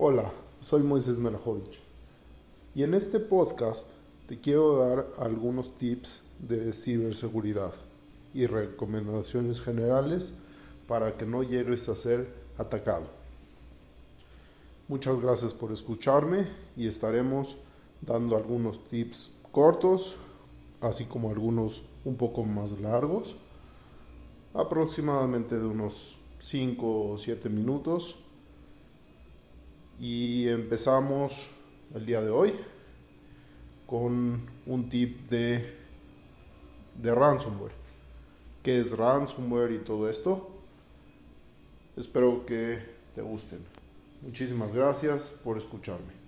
Hola, soy Moisés Melajovich y en este podcast te quiero dar algunos tips de ciberseguridad y recomendaciones generales para que no llegues a ser atacado. Muchas gracias por escucharme y estaremos dando algunos tips cortos, así como algunos un poco más largos, aproximadamente de unos 5 o 7 minutos y empezamos el día de hoy con un tip de, de ransomware. ¿Qué es ransomware y todo esto? Espero que te gusten. Muchísimas gracias por escucharme.